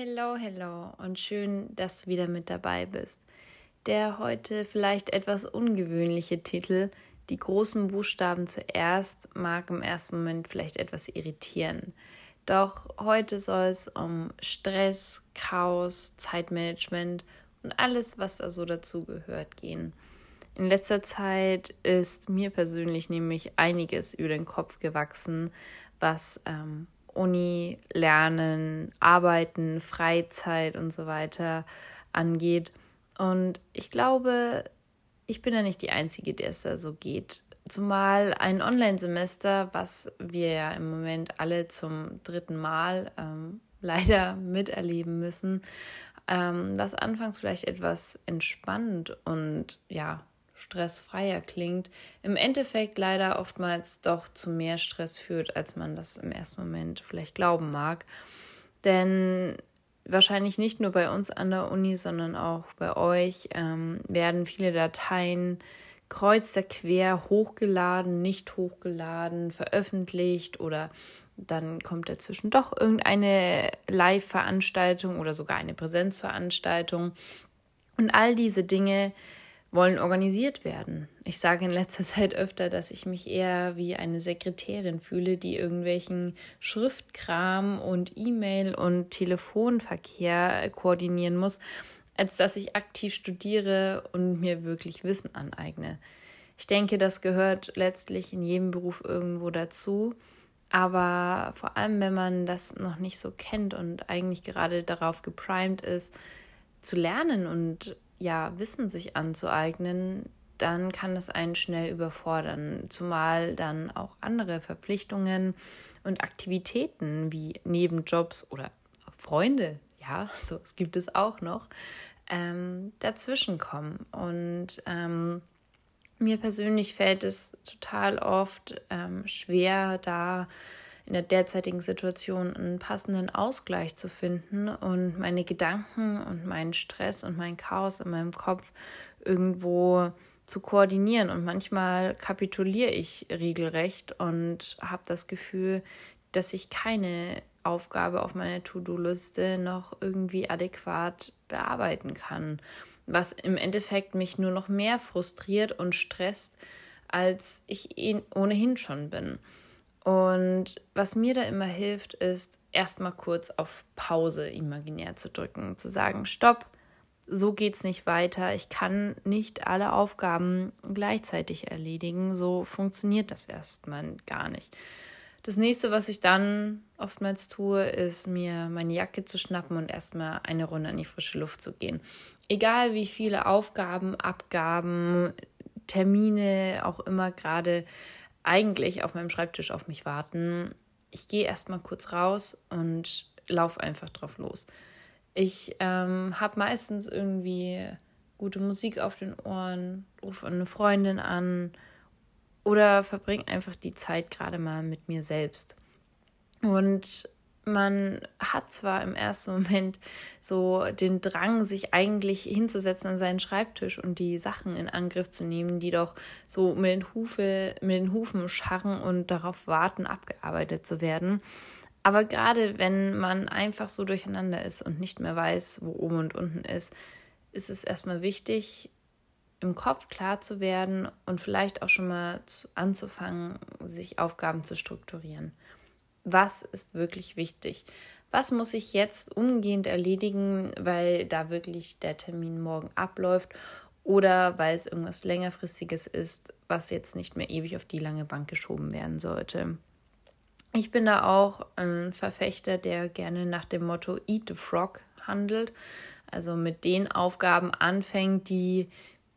Hello, hello und schön, dass du wieder mit dabei bist. Der heute vielleicht etwas ungewöhnliche Titel, die großen Buchstaben zuerst, mag im ersten Moment vielleicht etwas irritieren. Doch heute soll es um Stress, Chaos, Zeitmanagement und alles, was da so dazugehört, gehen. In letzter Zeit ist mir persönlich nämlich einiges über den Kopf gewachsen, was ähm, Uni, Lernen, Arbeiten, Freizeit und so weiter angeht. Und ich glaube, ich bin ja nicht die Einzige, der es da so geht. Zumal ein Online-Semester, was wir ja im Moment alle zum dritten Mal ähm, leider miterleben müssen, ähm, was anfangs vielleicht etwas entspannt und ja, stressfreier klingt, im Endeffekt leider oftmals doch zu mehr Stress führt, als man das im ersten Moment vielleicht glauben mag. Denn wahrscheinlich nicht nur bei uns an der Uni, sondern auch bei euch ähm, werden viele Dateien kreuz quer hochgeladen, nicht hochgeladen, veröffentlicht oder dann kommt dazwischen doch irgendeine Live-Veranstaltung oder sogar eine Präsenzveranstaltung. Und all diese Dinge wollen organisiert werden. Ich sage in letzter Zeit öfter, dass ich mich eher wie eine Sekretärin fühle, die irgendwelchen Schriftkram und E-Mail und Telefonverkehr koordinieren muss, als dass ich aktiv studiere und mir wirklich Wissen aneigne. Ich denke, das gehört letztlich in jedem Beruf irgendwo dazu. Aber vor allem, wenn man das noch nicht so kennt und eigentlich gerade darauf geprimed ist, zu lernen und ja, Wissen sich anzueignen, dann kann es einen schnell überfordern, zumal dann auch andere Verpflichtungen und Aktivitäten wie Nebenjobs oder Freunde, ja, so es gibt es auch noch, ähm, dazwischen kommen. Und ähm, mir persönlich fällt es total oft ähm, schwer, da in der derzeitigen Situation einen passenden Ausgleich zu finden und meine Gedanken und meinen Stress und mein Chaos in meinem Kopf irgendwo zu koordinieren. Und manchmal kapituliere ich regelrecht und habe das Gefühl, dass ich keine Aufgabe auf meiner To-Do-Liste noch irgendwie adäquat bearbeiten kann, was im Endeffekt mich nur noch mehr frustriert und stresst, als ich ohnehin schon bin. Und was mir da immer hilft, ist erstmal kurz auf Pause imaginär zu drücken, zu sagen, stopp, so geht's nicht weiter. Ich kann nicht alle Aufgaben gleichzeitig erledigen. So funktioniert das erstmal gar nicht. Das nächste, was ich dann oftmals tue, ist mir meine Jacke zu schnappen und erstmal eine Runde in die frische Luft zu gehen. Egal wie viele Aufgaben, Abgaben, Termine auch immer gerade eigentlich auf meinem Schreibtisch auf mich warten. Ich gehe erstmal kurz raus und laufe einfach drauf los. Ich ähm, habe meistens irgendwie gute Musik auf den Ohren, rufe eine Freundin an oder verbringe einfach die Zeit gerade mal mit mir selbst. Und man hat zwar im ersten Moment so den Drang, sich eigentlich hinzusetzen an seinen Schreibtisch und die Sachen in Angriff zu nehmen, die doch so mit den, Hufe, mit den Hufen scharren und darauf warten, abgearbeitet zu werden. Aber gerade wenn man einfach so durcheinander ist und nicht mehr weiß, wo oben und unten ist, ist es erstmal wichtig, im Kopf klar zu werden und vielleicht auch schon mal anzufangen, sich Aufgaben zu strukturieren was ist wirklich wichtig. Was muss ich jetzt umgehend erledigen, weil da wirklich der Termin morgen abläuft oder weil es irgendwas längerfristiges ist, was jetzt nicht mehr ewig auf die lange Bank geschoben werden sollte. Ich bin da auch ein Verfechter, der gerne nach dem Motto Eat the Frog handelt, also mit den Aufgaben anfängt, die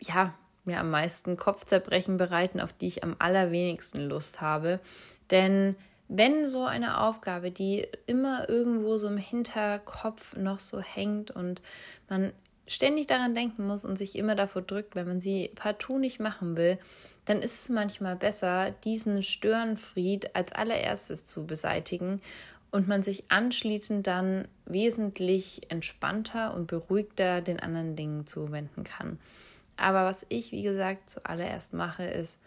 ja mir am meisten Kopfzerbrechen bereiten, auf die ich am allerwenigsten Lust habe. Denn wenn so eine Aufgabe, die immer irgendwo so im Hinterkopf noch so hängt und man ständig daran denken muss und sich immer davor drückt, wenn man sie partout nicht machen will, dann ist es manchmal besser, diesen Störenfried als allererstes zu beseitigen und man sich anschließend dann wesentlich entspannter und beruhigter den anderen Dingen zuwenden kann. Aber was ich, wie gesagt, zuallererst mache, ist,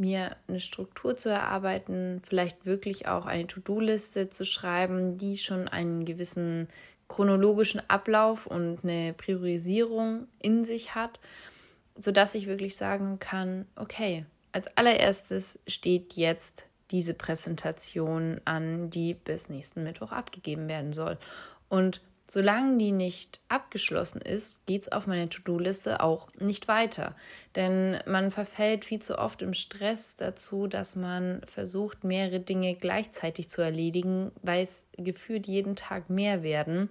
mir eine Struktur zu erarbeiten, vielleicht wirklich auch eine To-Do-Liste zu schreiben, die schon einen gewissen chronologischen Ablauf und eine Priorisierung in sich hat, sodass ich wirklich sagen kann, okay, als allererstes steht jetzt diese Präsentation an, die bis nächsten Mittwoch abgegeben werden soll. Und solange die nicht abgeschlossen ist, geht es auf meine To-Do-Liste auch nicht weiter. Denn man verfällt viel zu oft im Stress dazu, dass man versucht, mehrere Dinge gleichzeitig zu erledigen, weil es gefühlt jeden Tag mehr werden.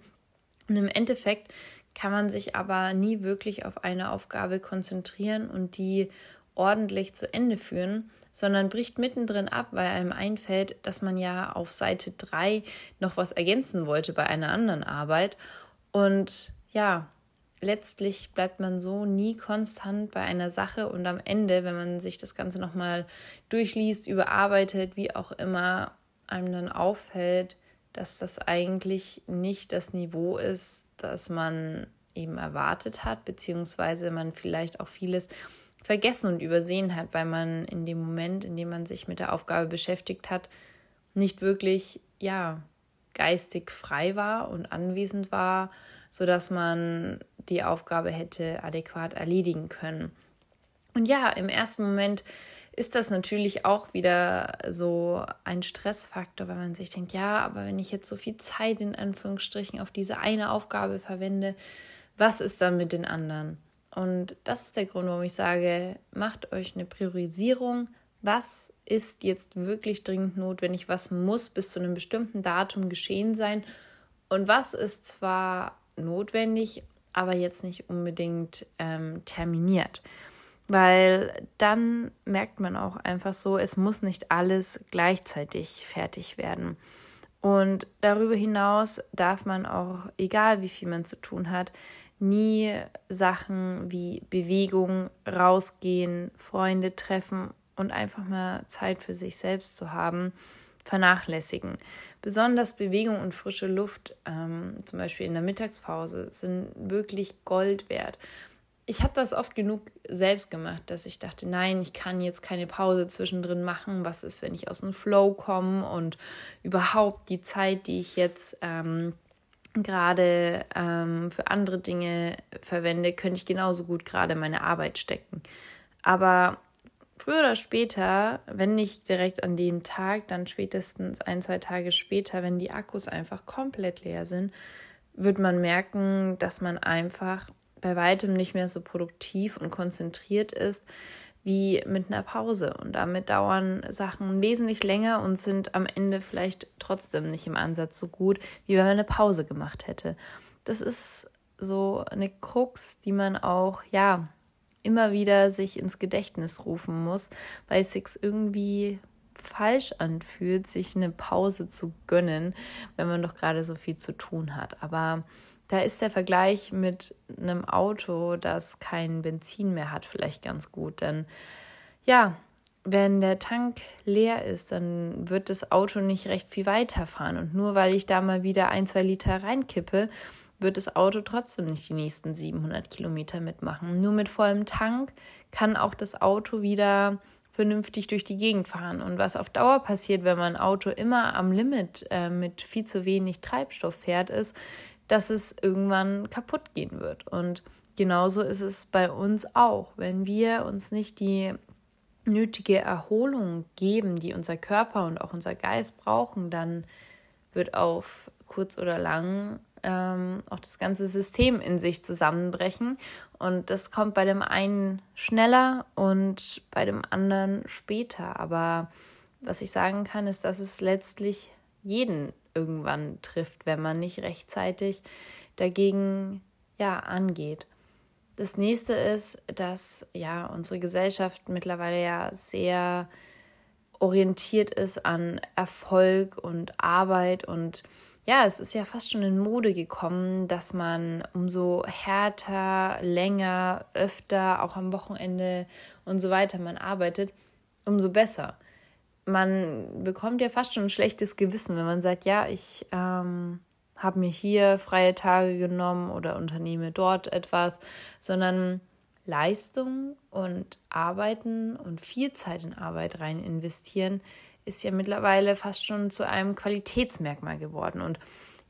Und im Endeffekt kann man sich aber nie wirklich auf eine Aufgabe konzentrieren und die ordentlich zu Ende führen, sondern bricht mittendrin ab, weil einem einfällt, dass man ja auf Seite 3 noch was ergänzen wollte bei einer anderen Arbeit. Und ja, letztlich bleibt man so nie konstant bei einer Sache und am Ende, wenn man sich das Ganze nochmal durchliest, überarbeitet, wie auch immer, einem dann auffällt, dass das eigentlich nicht das Niveau ist, das man eben erwartet hat, beziehungsweise man vielleicht auch vieles vergessen und übersehen hat, weil man in dem Moment, in dem man sich mit der Aufgabe beschäftigt hat, nicht wirklich, ja, geistig frei war und anwesend war, sodass man die Aufgabe hätte adäquat erledigen können. Und ja, im ersten Moment ist das natürlich auch wieder so ein Stressfaktor, weil man sich denkt, ja, aber wenn ich jetzt so viel Zeit in Anführungsstrichen auf diese eine Aufgabe verwende, was ist dann mit den anderen? Und das ist der Grund, warum ich sage, macht euch eine Priorisierung. Was ist jetzt wirklich dringend notwendig? Was muss bis zu einem bestimmten Datum geschehen sein? Und was ist zwar notwendig, aber jetzt nicht unbedingt ähm, terminiert? Weil dann merkt man auch einfach so, es muss nicht alles gleichzeitig fertig werden. Und darüber hinaus darf man auch, egal wie viel man zu tun hat, nie Sachen wie Bewegung, rausgehen, Freunde treffen und einfach mal Zeit für sich selbst zu haben, vernachlässigen. Besonders Bewegung und frische Luft, ähm, zum Beispiel in der Mittagspause, sind wirklich Gold wert. Ich habe das oft genug selbst gemacht, dass ich dachte, nein, ich kann jetzt keine Pause zwischendrin machen. Was ist, wenn ich aus dem Flow komme und überhaupt die Zeit, die ich jetzt ähm, gerade ähm, für andere Dinge verwende, könnte ich genauso gut gerade meine Arbeit stecken. Aber früher oder später, wenn nicht direkt an dem Tag, dann spätestens ein, zwei Tage später, wenn die Akkus einfach komplett leer sind, wird man merken, dass man einfach bei weitem nicht mehr so produktiv und konzentriert ist, wie mit einer Pause. Und damit dauern Sachen wesentlich länger und sind am Ende vielleicht trotzdem nicht im Ansatz so gut, wie wenn man eine Pause gemacht hätte. Das ist so eine Krux, die man auch, ja, immer wieder sich ins Gedächtnis rufen muss, weil es sich irgendwie falsch anfühlt, sich eine Pause zu gönnen, wenn man doch gerade so viel zu tun hat. Aber da ist der Vergleich mit einem Auto, das kein Benzin mehr hat, vielleicht ganz gut. Denn ja, wenn der Tank leer ist, dann wird das Auto nicht recht viel weiterfahren. Und nur weil ich da mal wieder ein, zwei Liter reinkippe, wird das Auto trotzdem nicht die nächsten 700 Kilometer mitmachen. Nur mit vollem Tank kann auch das Auto wieder vernünftig durch die Gegend fahren. Und was auf Dauer passiert, wenn man ein Auto immer am Limit äh, mit viel zu wenig Treibstoff fährt, ist, dass es irgendwann kaputt gehen wird. Und genauso ist es bei uns auch. Wenn wir uns nicht die nötige Erholung geben, die unser Körper und auch unser Geist brauchen, dann wird auf kurz oder lang ähm, auch das ganze System in sich zusammenbrechen. Und das kommt bei dem einen schneller und bei dem anderen später. Aber was ich sagen kann, ist, dass es letztlich jeden irgendwann trifft, wenn man nicht rechtzeitig dagegen ja angeht. Das nächste ist, dass ja unsere Gesellschaft mittlerweile ja sehr orientiert ist an Erfolg und Arbeit und ja, es ist ja fast schon in Mode gekommen, dass man umso härter, länger, öfter, auch am Wochenende und so weiter man arbeitet, umso besser man bekommt ja fast schon ein schlechtes Gewissen, wenn man sagt, ja, ich ähm, habe mir hier freie Tage genommen oder unternehme dort etwas, sondern Leistung und Arbeiten und viel Zeit in Arbeit rein investieren ist ja mittlerweile fast schon zu einem Qualitätsmerkmal geworden. Und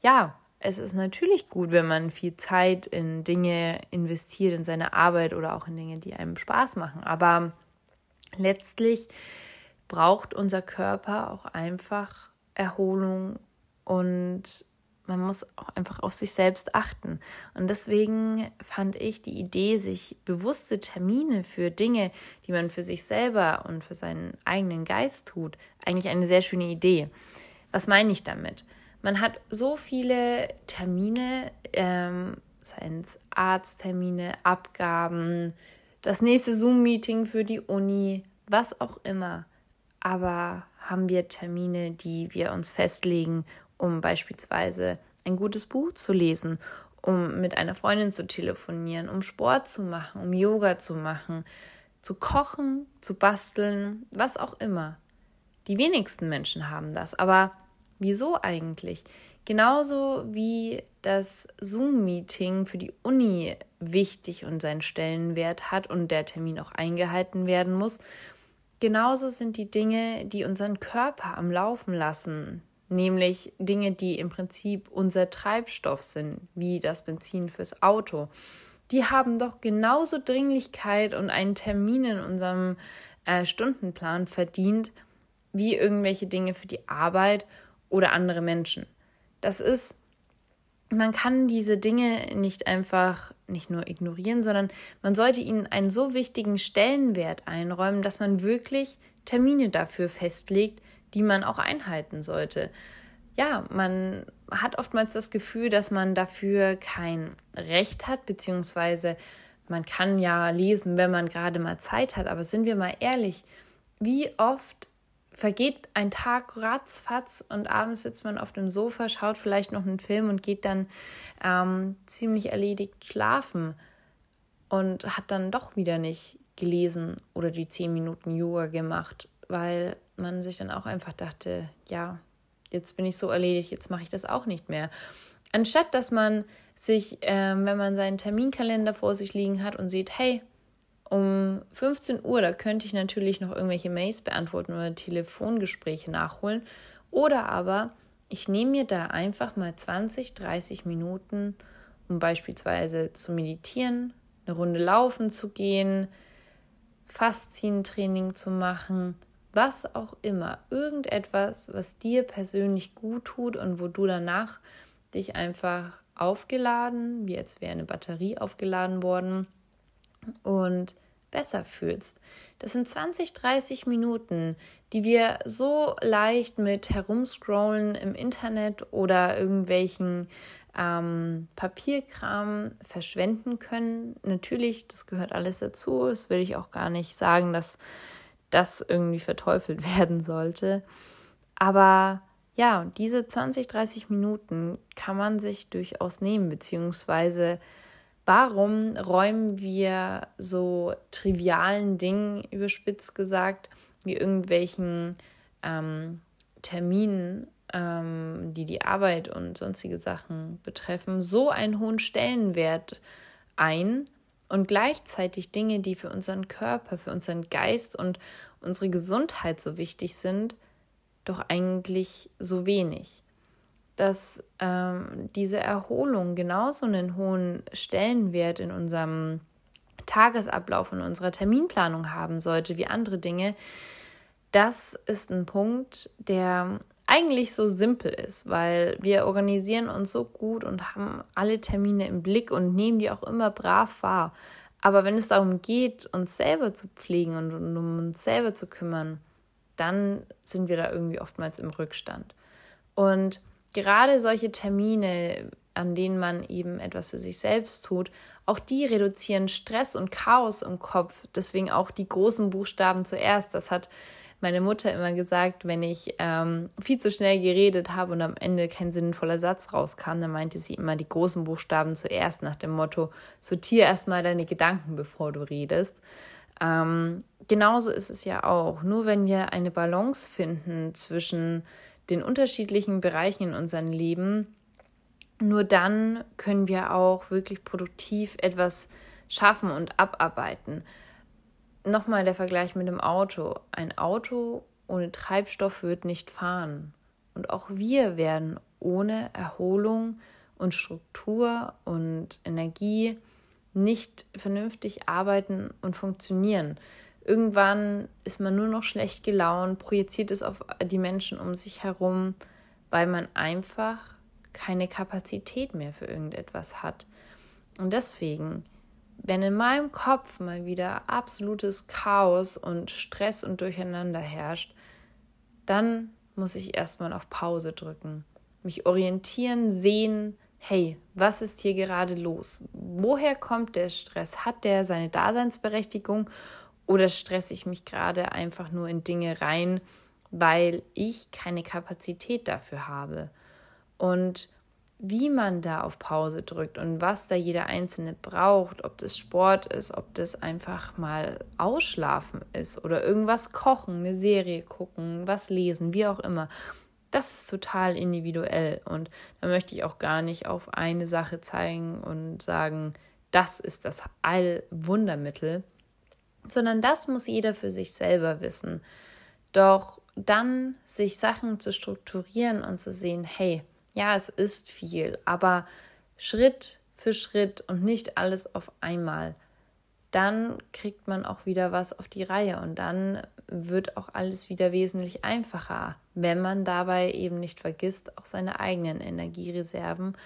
ja, es ist natürlich gut, wenn man viel Zeit in Dinge investiert, in seine Arbeit oder auch in Dinge, die einem Spaß machen. Aber letztlich braucht unser Körper auch einfach Erholung und man muss auch einfach auf sich selbst achten. Und deswegen fand ich die Idee, sich bewusste Termine für Dinge, die man für sich selber und für seinen eigenen Geist tut, eigentlich eine sehr schöne Idee. Was meine ich damit? Man hat so viele Termine, ähm, seien es Arzttermine, Abgaben, das nächste Zoom-Meeting für die Uni, was auch immer. Aber haben wir Termine, die wir uns festlegen, um beispielsweise ein gutes Buch zu lesen, um mit einer Freundin zu telefonieren, um Sport zu machen, um Yoga zu machen, zu kochen, zu basteln, was auch immer. Die wenigsten Menschen haben das, aber Wieso eigentlich? Genauso wie das Zoom-Meeting für die Uni wichtig und seinen Stellenwert hat und der Termin auch eingehalten werden muss, genauso sind die Dinge, die unseren Körper am Laufen lassen, nämlich Dinge, die im Prinzip unser Treibstoff sind, wie das Benzin fürs Auto, die haben doch genauso Dringlichkeit und einen Termin in unserem äh, Stundenplan verdient, wie irgendwelche Dinge für die Arbeit oder andere Menschen. Das ist, man kann diese Dinge nicht einfach nicht nur ignorieren, sondern man sollte ihnen einen so wichtigen Stellenwert einräumen, dass man wirklich Termine dafür festlegt, die man auch einhalten sollte. Ja, man hat oftmals das Gefühl, dass man dafür kein Recht hat, beziehungsweise man kann ja lesen, wenn man gerade mal Zeit hat, aber sind wir mal ehrlich, wie oft vergeht ein Tag ratzfatz und abends sitzt man auf dem Sofa, schaut vielleicht noch einen Film und geht dann ähm, ziemlich erledigt schlafen und hat dann doch wieder nicht gelesen oder die zehn Minuten Yoga gemacht, weil man sich dann auch einfach dachte, ja, jetzt bin ich so erledigt, jetzt mache ich das auch nicht mehr. Anstatt dass man sich, ähm, wenn man seinen Terminkalender vor sich liegen hat und sieht, hey, um 15 Uhr, da könnte ich natürlich noch irgendwelche Mails beantworten oder Telefongespräche nachholen. Oder aber ich nehme mir da einfach mal 20, 30 Minuten, um beispielsweise zu meditieren, eine Runde laufen zu gehen, Faszientraining zu machen, was auch immer. Irgendetwas, was dir persönlich gut tut und wo du danach dich einfach aufgeladen, wie als wäre eine Batterie aufgeladen worden, und besser fühlst. Das sind 20, 30 Minuten, die wir so leicht mit Herumscrollen im Internet oder irgendwelchen ähm, Papierkram verschwenden können. Natürlich, das gehört alles dazu. Das will ich auch gar nicht sagen, dass das irgendwie verteufelt werden sollte. Aber ja, diese 20, 30 Minuten kann man sich durchaus nehmen, beziehungsweise Warum räumen wir so trivialen Dingen, überspitzt gesagt, wie irgendwelchen ähm, Terminen, ähm, die die Arbeit und sonstige Sachen betreffen, so einen hohen Stellenwert ein und gleichzeitig Dinge, die für unseren Körper, für unseren Geist und unsere Gesundheit so wichtig sind, doch eigentlich so wenig? Dass ähm, diese Erholung genauso einen hohen Stellenwert in unserem Tagesablauf und unserer Terminplanung haben sollte wie andere Dinge, das ist ein Punkt, der eigentlich so simpel ist, weil wir organisieren uns so gut und haben alle Termine im Blick und nehmen die auch immer brav wahr. Aber wenn es darum geht, uns selber zu pflegen und um uns selber zu kümmern, dann sind wir da irgendwie oftmals im Rückstand. Und gerade solche Termine, an denen man eben etwas für sich selbst tut, auch die reduzieren Stress und Chaos im Kopf. Deswegen auch die großen Buchstaben zuerst. Das hat meine Mutter immer gesagt, wenn ich ähm, viel zu schnell geredet habe und am Ende kein sinnvoller Satz rauskam, dann meinte sie immer die großen Buchstaben zuerst nach dem Motto, sortiere erstmal deine Gedanken, bevor du redest. Ähm, genauso ist es ja auch. Nur wenn wir eine Balance finden zwischen den unterschiedlichen Bereichen in unserem Leben, nur dann können wir auch wirklich produktiv etwas schaffen und abarbeiten. Nochmal der Vergleich mit dem Auto. Ein Auto ohne Treibstoff wird nicht fahren. Und auch wir werden ohne Erholung und Struktur und Energie nicht vernünftig arbeiten und funktionieren. Irgendwann ist man nur noch schlecht gelaunt, projiziert es auf die Menschen um sich herum, weil man einfach keine Kapazität mehr für irgendetwas hat. Und deswegen, wenn in meinem Kopf mal wieder absolutes Chaos und Stress und Durcheinander herrscht, dann muss ich erstmal auf Pause drücken, mich orientieren, sehen, hey, was ist hier gerade los? Woher kommt der Stress? Hat der seine Daseinsberechtigung oder stresse ich mich gerade einfach nur in Dinge rein, weil ich keine Kapazität dafür habe? Und wie man da auf Pause drückt und was da jeder Einzelne braucht, ob das Sport ist, ob das einfach mal ausschlafen ist oder irgendwas kochen, eine Serie gucken, was lesen, wie auch immer. Das ist total individuell und da möchte ich auch gar nicht auf eine Sache zeigen und sagen, das ist das Allwundermittel, sondern das muss jeder für sich selber wissen. Doch dann sich Sachen zu strukturieren und zu sehen, hey, ja, es ist viel, aber Schritt für Schritt und nicht alles auf einmal. Dann kriegt man auch wieder was auf die Reihe und dann wird auch alles wieder wesentlich einfacher, wenn man dabei eben nicht vergisst, auch seine eigenen Energiereserven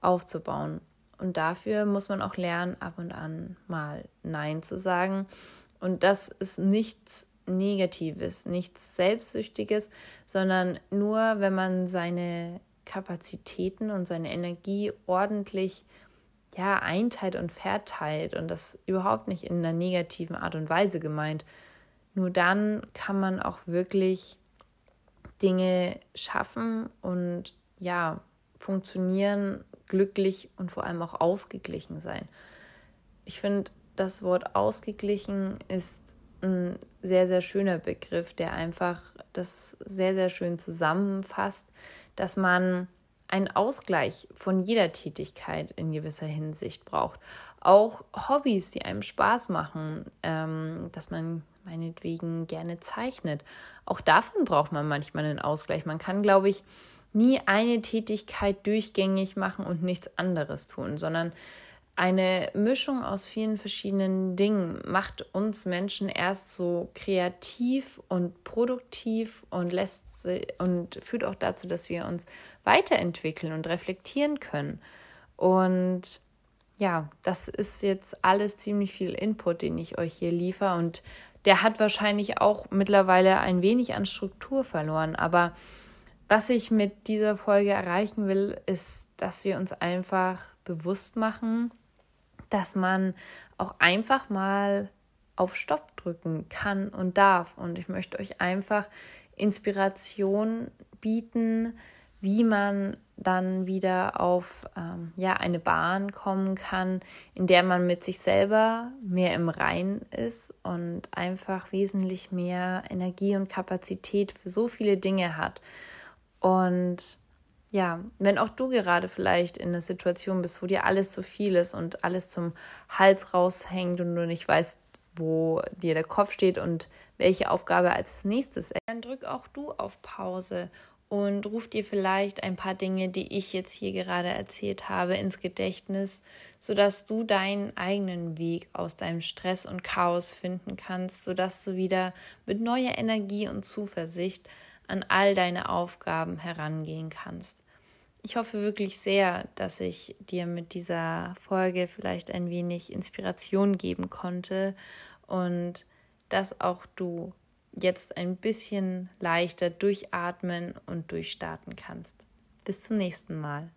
aufzubauen. Und dafür muss man auch lernen, ab und an mal Nein zu sagen. Und das ist nichts Negatives, nichts Selbstsüchtiges, sondern nur, wenn man seine Kapazitäten und seine Energie ordentlich ja, einteilt und verteilt und das überhaupt nicht in einer negativen Art und Weise gemeint. Nur dann kann man auch wirklich Dinge schaffen und ja, funktionieren, glücklich und vor allem auch ausgeglichen sein. Ich finde, das Wort ausgeglichen ist ein sehr, sehr schöner Begriff, der einfach das sehr, sehr schön zusammenfasst, dass man einen Ausgleich von jeder Tätigkeit in gewisser Hinsicht braucht. Auch Hobbys, die einem Spaß machen, ähm, dass man meinetwegen gerne zeichnet. Auch davon braucht man manchmal einen Ausgleich. Man kann, glaube ich, nie eine Tätigkeit durchgängig machen und nichts anderes tun, sondern eine Mischung aus vielen verschiedenen Dingen macht uns Menschen erst so kreativ und produktiv und lässt und führt auch dazu, dass wir uns weiterentwickeln und reflektieren können. Und ja, das ist jetzt alles ziemlich viel Input, den ich euch hier liefere und der hat wahrscheinlich auch mittlerweile ein wenig an Struktur verloren, aber was ich mit dieser Folge erreichen will, ist, dass wir uns einfach bewusst machen, dass man auch einfach mal auf Stopp drücken kann und darf. Und ich möchte euch einfach Inspiration bieten, wie man dann wieder auf ähm, ja, eine Bahn kommen kann, in der man mit sich selber mehr im Rein ist und einfach wesentlich mehr Energie und Kapazität für so viele Dinge hat. Und ja, wenn auch du gerade vielleicht in einer Situation bist, wo dir alles zu viel ist und alles zum Hals raushängt und du nicht weißt, wo dir der Kopf steht und welche Aufgabe als nächstes, dann drück auch du auf Pause und ruf dir vielleicht ein paar Dinge, die ich jetzt hier gerade erzählt habe, ins Gedächtnis, sodass du deinen eigenen Weg aus deinem Stress und Chaos finden kannst, sodass du wieder mit neuer Energie und Zuversicht an all deine Aufgaben herangehen kannst. Ich hoffe wirklich sehr, dass ich dir mit dieser Folge vielleicht ein wenig Inspiration geben konnte und dass auch du jetzt ein bisschen leichter durchatmen und durchstarten kannst. Bis zum nächsten Mal.